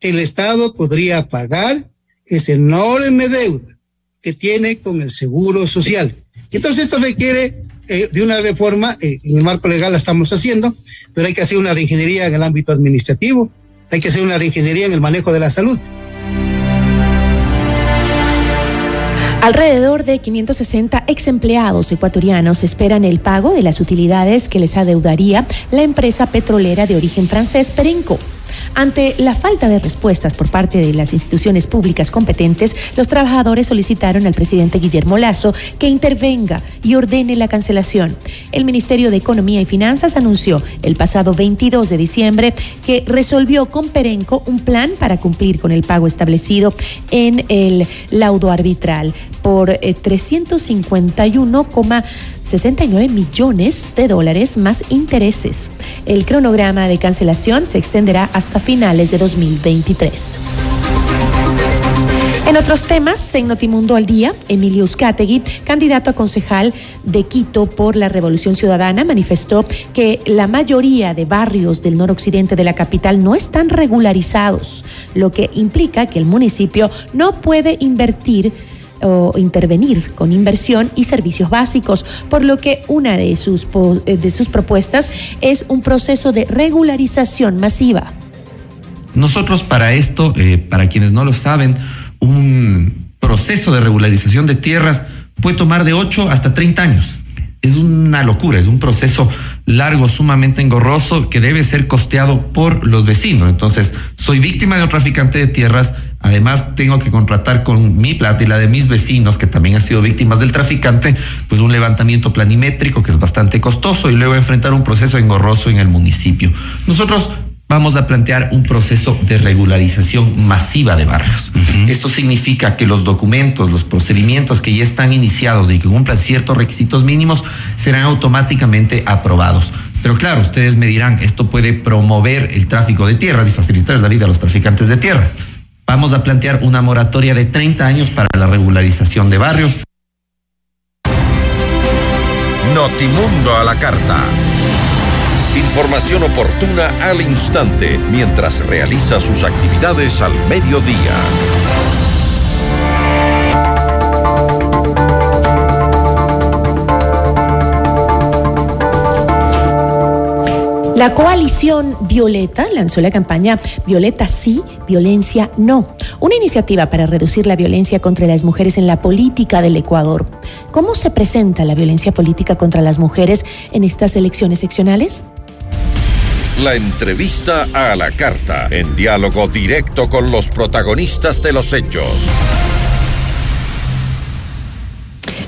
el Estado podría pagar ese enorme deuda que tiene con el Seguro Social. Entonces esto requiere eh, de una reforma, eh, en el marco legal la estamos haciendo, pero hay que hacer una reingeniería en el ámbito administrativo, hay que hacer una reingeniería en el manejo de la salud. Alrededor de 560 ex empleados ecuatorianos esperan el pago de las utilidades que les adeudaría la empresa petrolera de origen francés Perenco. Ante la falta de respuestas por parte de las instituciones públicas competentes, los trabajadores solicitaron al presidente Guillermo Lazo que intervenga y ordene la cancelación. El Ministerio de Economía y Finanzas anunció el pasado 22 de diciembre que resolvió con Perenco un plan para cumplir con el pago establecido en el laudo arbitral por eh, 351, 69 millones de dólares más intereses. El cronograma de cancelación se extenderá hasta finales de 2023. En otros temas, en Notimundo al Día, Emilio Uzcategui, candidato a concejal de Quito por la Revolución Ciudadana, manifestó que la mayoría de barrios del noroccidente de la capital no están regularizados, lo que implica que el municipio no puede invertir o intervenir con inversión y servicios básicos, por lo que una de sus, eh, de sus propuestas es un proceso de regularización masiva. Nosotros para esto, eh, para quienes no lo saben, un proceso de regularización de tierras puede tomar de 8 hasta 30 años. Es una locura, es un proceso largo, sumamente engorroso, que debe ser costeado por los vecinos. Entonces, soy víctima de un traficante de tierras, además tengo que contratar con mi plata y la de mis vecinos, que también han sido víctimas del traficante, pues un levantamiento planimétrico que es bastante costoso y luego enfrentar un proceso engorroso en el municipio. Nosotros vamos a plantear un proceso de regularización masiva de barrios. Esto significa que los documentos, los procedimientos que ya están iniciados y que cumplan ciertos requisitos mínimos serán automáticamente aprobados. Pero claro, ustedes me dirán, esto puede promover el tráfico de tierras y facilitar la vida a los traficantes de tierra. Vamos a plantear una moratoria de 30 años para la regularización de barrios. Notimundo a la carta. Información oportuna al instante mientras realiza sus actividades al mediodía. La coalición Violeta lanzó la campaña Violeta sí, violencia no, una iniciativa para reducir la violencia contra las mujeres en la política del Ecuador. ¿Cómo se presenta la violencia política contra las mujeres en estas elecciones seccionales? La entrevista a la carta, en diálogo directo con los protagonistas de los hechos.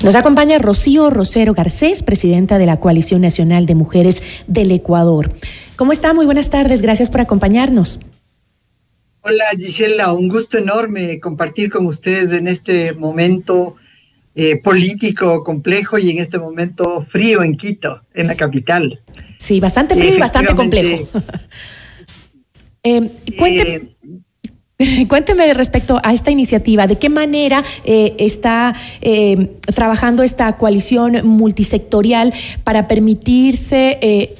Nos acompaña Rocío Rosero Garcés, presidenta de la Coalición Nacional de Mujeres del Ecuador. ¿Cómo está? Muy buenas tardes, gracias por acompañarnos. Hola Gisela, un gusto enorme compartir con ustedes en este momento eh, político complejo y en este momento frío en Quito, en la capital. Sí, bastante frío y bastante complejo. Eh, eh, cuénteme, respecto a esta iniciativa, ¿de qué manera está trabajando esta coalición multisectorial para permitirse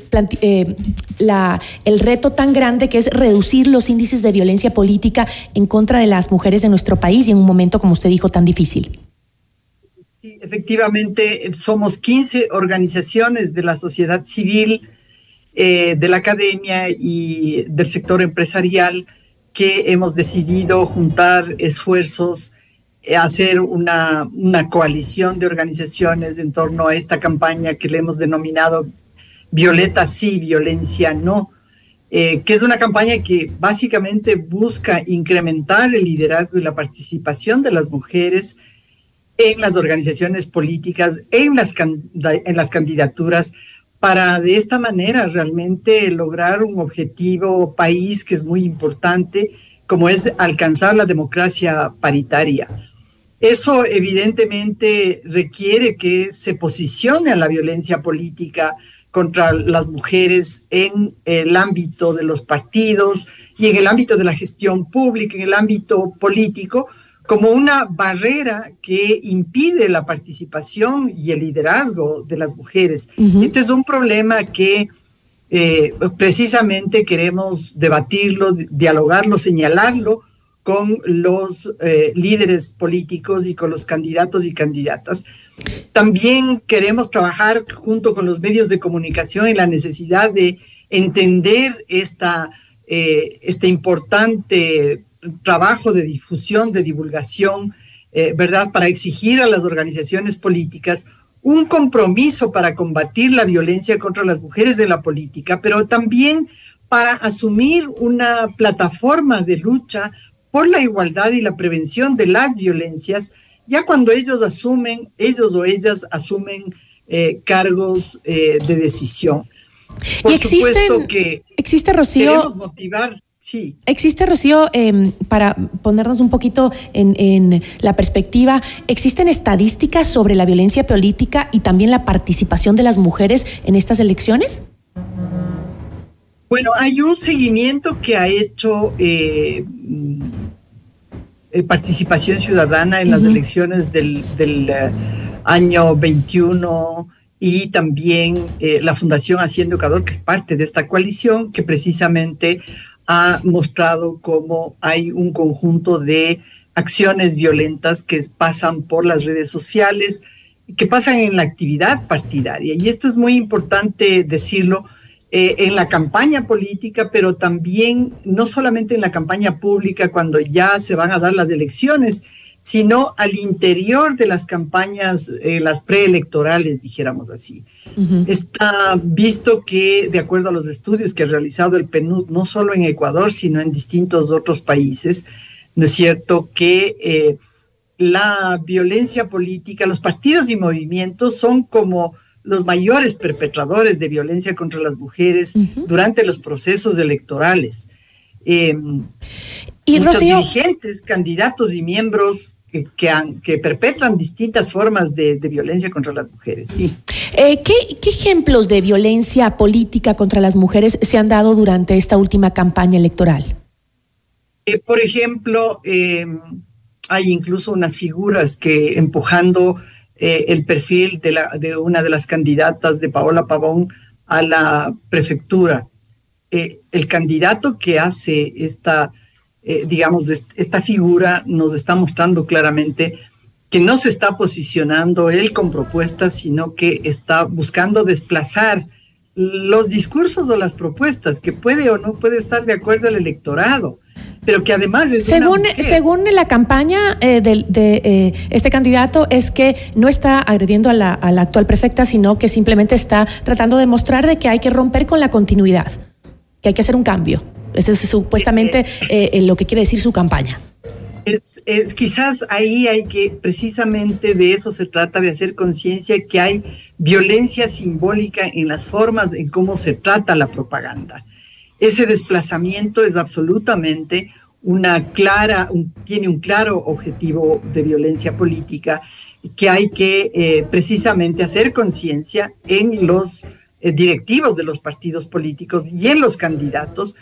el reto tan grande que es reducir los índices de violencia política en contra de las mujeres en nuestro país y en un momento, como usted dijo, tan difícil? Sí, efectivamente, somos 15 organizaciones de la sociedad civil, eh, de la academia y del sector empresarial que hemos decidido juntar esfuerzos, eh, hacer una, una coalición de organizaciones en torno a esta campaña que le hemos denominado Violeta sí, violencia no, eh, que es una campaña que básicamente busca incrementar el liderazgo y la participación de las mujeres en las organizaciones políticas, en las, en las candidaturas, para de esta manera realmente lograr un objetivo país que es muy importante, como es alcanzar la democracia paritaria. Eso evidentemente requiere que se posicione a la violencia política contra las mujeres en el ámbito de los partidos y en el ámbito de la gestión pública, en el ámbito político, como una barrera que impide la participación y el liderazgo de las mujeres. Este es un problema que eh, precisamente queremos debatirlo, dialogarlo, señalarlo con los eh, líderes políticos y con los candidatos y candidatas. También queremos trabajar junto con los medios de comunicación en la necesidad de entender esta, eh, este importante trabajo de difusión, de divulgación, eh, ¿verdad? Para exigir a las organizaciones políticas un compromiso para combatir la violencia contra las mujeres de la política, pero también para asumir una plataforma de lucha por la igualdad y la prevención de las violencias, ya cuando ellos asumen, ellos o ellas asumen eh, cargos eh, de decisión. Por y supuesto que existe, Rocío, queremos motivar Sí. Existe, Rocío, em, para ponernos un poquito en, la perspectiva, ¿existen estadísticas sobre la violencia política y también la participación de las mujeres en estas elecciones? Bueno, hay un seguimiento que ha hecho eh, eh, Participación Ciudadana en las elecciones del, eh, año 21 y también la Fundación Haciendo Educador, que es parte de esta coalición, que precisamente ha mostrado cómo hay un conjunto de acciones violentas que pasan por las redes sociales, que pasan en la actividad partidaria. Y esto es muy importante decirlo eh, en la campaña política, pero también no solamente en la campaña pública cuando ya se van a dar las elecciones, sino al interior de las campañas, eh, las preelectorales, dijéramos así. Está visto que, de acuerdo a los estudios que ha realizado el PNUD, no solo en Ecuador, sino en distintos otros países, ¿no es cierto?, que eh, la violencia política, los partidos y movimientos son como los mayores perpetradores de violencia contra las mujeres durante los procesos electorales. Em, y muchos dirigentes, candidatos y miembros que, que, perpetran distintas formas de, violencia contra las mujeres. Sí. Eh, ¿qué, ejemplos de violencia política contra las mujeres se han dado durante esta última campaña electoral? Eh, por ejemplo, em, hay incluso unas figuras que empujando eh, el perfil de, la, de una de las candidatas de Paola Pavón a la prefectura. El candidato que hace esta, eh, digamos, esta figura nos está mostrando claramente que no se está posicionando él con propuestas, sino que está buscando desplazar los discursos o las propuestas, que puede o no puede estar de acuerdo al electorado pero que además es según según la campaña eh, de, eh, este candidato es que no está agrediendo a la, actual prefecta sino que simplemente está tratando de mostrar de que hay que romper con la continuidad que hay que hacer un cambio ese es supuestamente eh, lo que quiere decir su campaña. Es, quizás ahí hay que precisamente de eso se trata de hacer conciencia que hay violencia simbólica en las formas en cómo se trata la propaganda. Ese desplazamiento es absolutamente una clara, tiene un claro objetivo de violencia política que hay que eh, precisamente hacer conciencia en los eh, directivos de los partidos políticos y en los candidatos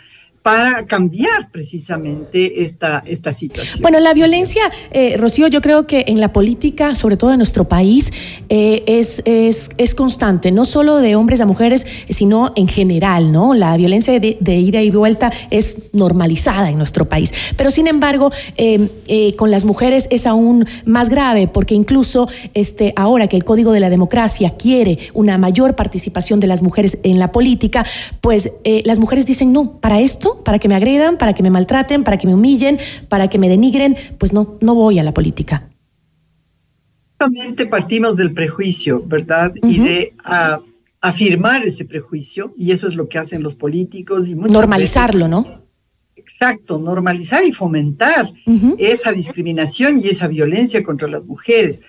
para cambiar precisamente esta, esta situación. Bueno, la violencia, eh, Rocío, yo creo que en la política, sobre todo en nuestro país, eh, es, es, es, constante, no solo de hombres a mujeres, sino en general, ¿no? La violencia de, ida y vuelta es normalizada en nuestro país. Pero sin embargo, em, eh, con las mujeres es aún más grave, porque incluso este, ahora que el Código de la Democracia quiere una mayor participación de las mujeres en la política, pues las mujeres dicen, no, para esto para que me agredan, para que me maltraten, para que me humillen, para que me denigren, pues no, no voy a la política. partimos del prejuicio, ¿verdad? Y de afirmar ese prejuicio, y eso es lo que hacen los políticos. y Normalizarlo, ¿no? Exacto, normalizar y fomentar esa discriminación y esa violencia contra las mujeres,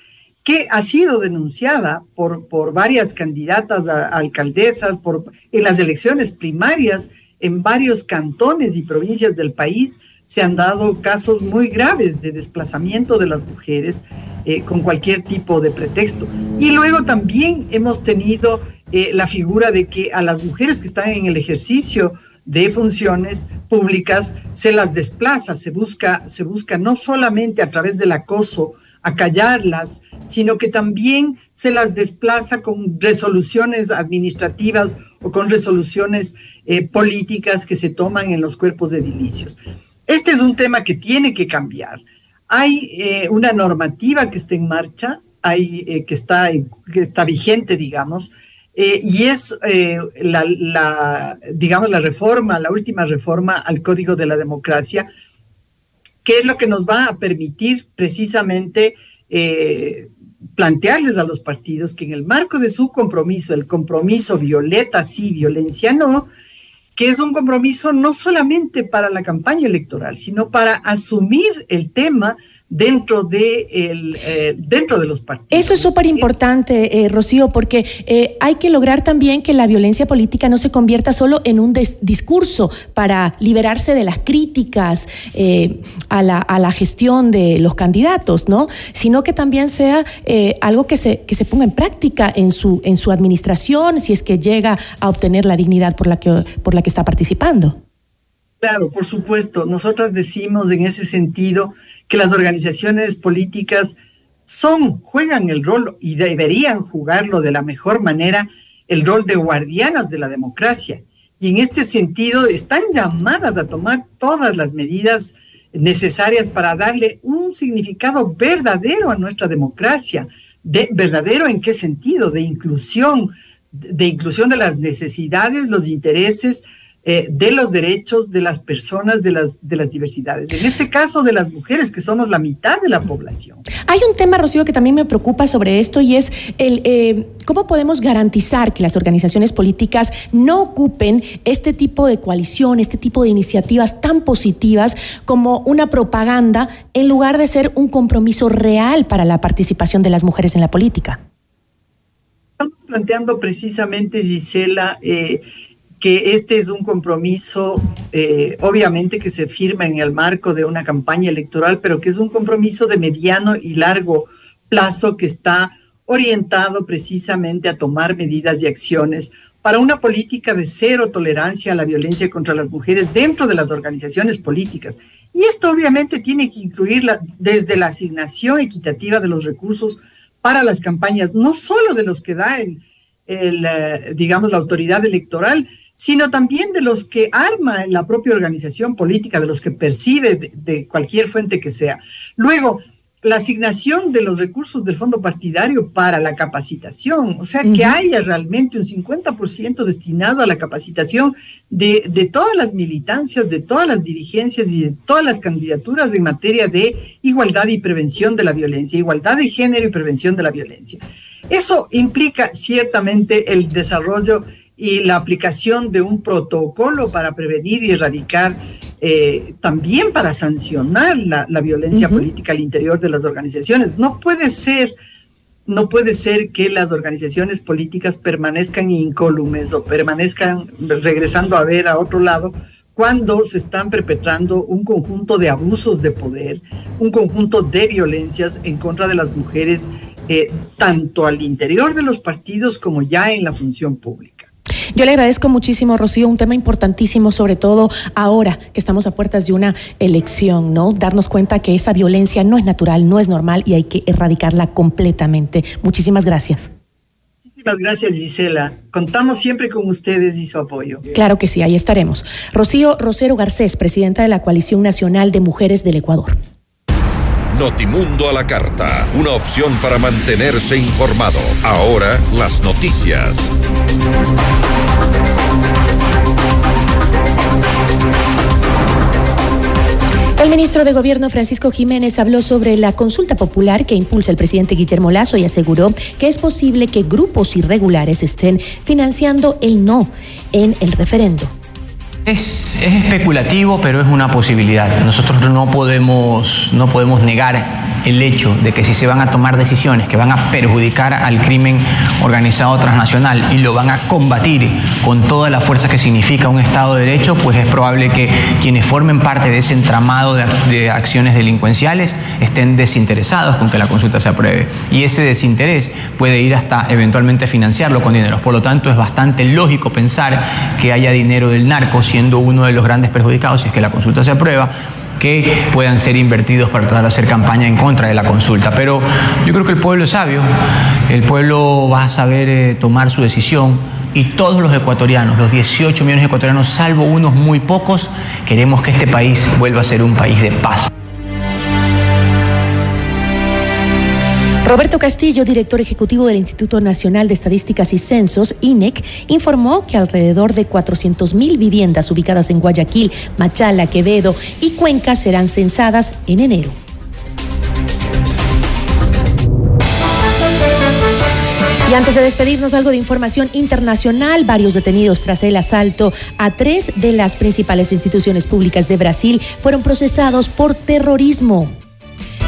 que ha sido denunciada por, por varias candidatas a, alcaldesas por, en las elecciones primarias en varios cantones y provincias del país se han dado casos muy graves de desplazamiento de las mujeres eh, con cualquier tipo de pretexto. Y luego también hemos tenido eh, la figura de que a las mujeres que están en el ejercicio de funciones públicas se las desplaza, se busca, se busca no solamente a través del acoso acallarlas, sino que también se las desplaza con resoluciones administrativas o con resoluciones eh, políticas que se toman en los cuerpos edilicios. Este es un tema que tiene que cambiar. Hay eh, una normativa que está en marcha, hay, eh, que, está, que está vigente, digamos, y es la, digamos, la reforma, la última reforma al Código de la Democracia, que es lo que nos va a permitir precisamente plantearles a los partidos que en el marco de su compromiso, el compromiso violeta sí, violencia no, que es un compromiso no solamente para la campaña electoral, sino para asumir el tema dentro de, el, eh, dentro de los partidos. Eso es súper importante, eh, Rocío, porque eh, hay que lograr también que la violencia política no se convierta solo en un discurso para liberarse de las críticas a la, a, la, gestión de los candidatos, ¿no? Sino que también sea algo que se, que se ponga en práctica en su, en su administración, si es que llega a obtener la dignidad por la que, por la que está participando. Claro, por supuesto. Nosotras decimos en ese sentido que las organizaciones políticas son, juegan el rol y deberían jugarlo de la mejor manera, el rol de guardianas de la democracia. Y en este sentido están llamadas a tomar todas las medidas necesarias para darle un significado verdadero a nuestra democracia. De, ¿Verdadero en qué sentido? De inclusión, de inclusión de las necesidades, los intereses, eh, de los derechos de las personas, de las, de las diversidades. En este caso, de las mujeres, que somos la mitad de la población. Hay un tema, Rocío, que también me preocupa sobre esto y es el eh, cómo podemos garantizar que las organizaciones políticas no ocupen este tipo de coalición, este tipo de iniciativas tan positivas como una propaganda en lugar de ser un compromiso real para la participación de las mujeres en la política. Estamos planteando precisamente, Gisela, eh, que este es un compromiso, eh, obviamente que se firma en el marco de una campaña electoral, pero que es un compromiso de mediano y largo plazo que está orientado precisamente a tomar medidas y acciones para una política de cero tolerancia a la violencia contra las mujeres dentro de las organizaciones políticas. Y esto obviamente tiene que incluir desde la asignación equitativa de los recursos para las campañas, no solo de los que da el, eh, digamos, la autoridad electoral, sino también de los que arma la propia organización política, de los que percibe de, cualquier fuente que sea. Luego, la asignación de los recursos del fondo partidario para la capacitación, o sea, que haya realmente un 50% destinado a la capacitación de, de, todas las militancias, de todas las dirigencias y de todas las candidaturas en materia de igualdad y prevención de la violencia, igualdad de género y prevención de la violencia. Eso implica ciertamente el desarrollo y la aplicación de un protocolo para prevenir y erradicar, eh, también para sancionar la, violencia política al interior de las organizaciones. No puede ser, no puede ser que las organizaciones políticas permanezcan incólumes o permanezcan regresando a ver a otro lado cuando se están perpetrando un conjunto de abusos de poder, un conjunto de violencias en contra de las mujeres, eh, tanto al interior de los partidos como ya en la función pública. Yo le agradezco muchísimo, Rocío, un tema importantísimo, sobre todo ahora que estamos a puertas de una elección, ¿no? Darnos cuenta que esa violencia no es natural, no es normal y hay que erradicarla completamente. Muchísimas gracias. Muchísimas gracias, Gisela. Contamos siempre con ustedes y su apoyo. Claro que sí, ahí estaremos. Rocío Rosero Garcés, presidenta de la Coalición Nacional de Mujeres del Ecuador. Notimundo a la carta, una opción para mantenerse informado. Ahora las noticias. El ministro de Gobierno Francisco Jiménez habló sobre la consulta popular que impulsa el presidente Guillermo Lazo y aseguró que es posible que grupos irregulares estén financiando el no en el referendo. Es, especulativo, pero es una posibilidad. Nosotros no podemos, no podemos negar el hecho de que si se van a tomar decisiones que van a perjudicar al crimen organizado transnacional y lo van a combatir con toda la fuerza que significa un Estado de Derecho, pues es probable que quienes formen parte de ese entramado de, acciones delincuenciales estén desinteresados con que la consulta se apruebe. Y ese desinterés puede ir hasta eventualmente financiarlo con dinero. Por lo tanto, es bastante lógico pensar que haya dinero del narco siendo uno de los grandes perjudicados si es que la consulta se aprueba que puedan ser invertidos para tratar de hacer campaña en contra de la consulta. Pero yo creo que el pueblo es sabio, el pueblo va a saber eh, tomar su decisión y todos los ecuatorianos, los 18 millones de ecuatorianos, salvo unos muy pocos, queremos que este país vuelva a ser un país de paz. Roberto Castillo, director ejecutivo del Instituto Nacional de Estadísticas y Censos, INEC, informó que alrededor de 400.000 viviendas ubicadas en Guayaquil, Machala, Quevedo y Cuenca serán censadas en enero. Y antes de despedirnos, algo de información internacional. Varios detenidos tras el asalto a tres de las principales instituciones públicas de Brasil fueron procesados por terrorismo.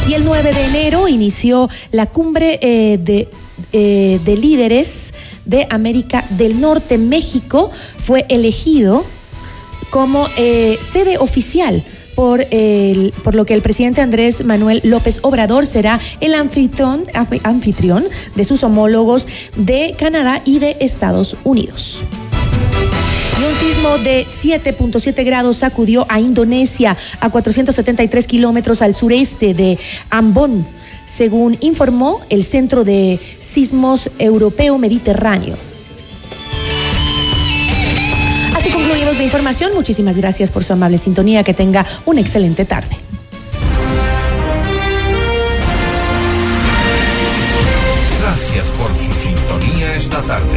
Y el 9 de enero inició la cumbre eh, de, eh, de líderes de América del Norte. México fue elegido como eh, sede oficial por, el, por lo que el presidente Andrés Manuel López Obrador será el anfitrión de sus homólogos de Canadá y de Estados Unidos. Un sismo de 7.7 grados sacudió a Indonesia a 473 kilómetros al sureste de Ambon, según informó el Centro de Sismos Europeo Mediterráneo. Así concluimos la información. Muchísimas gracias por su amable sintonía. Que tenga una excelente tarde. Gracias por su sintonía esta tarde.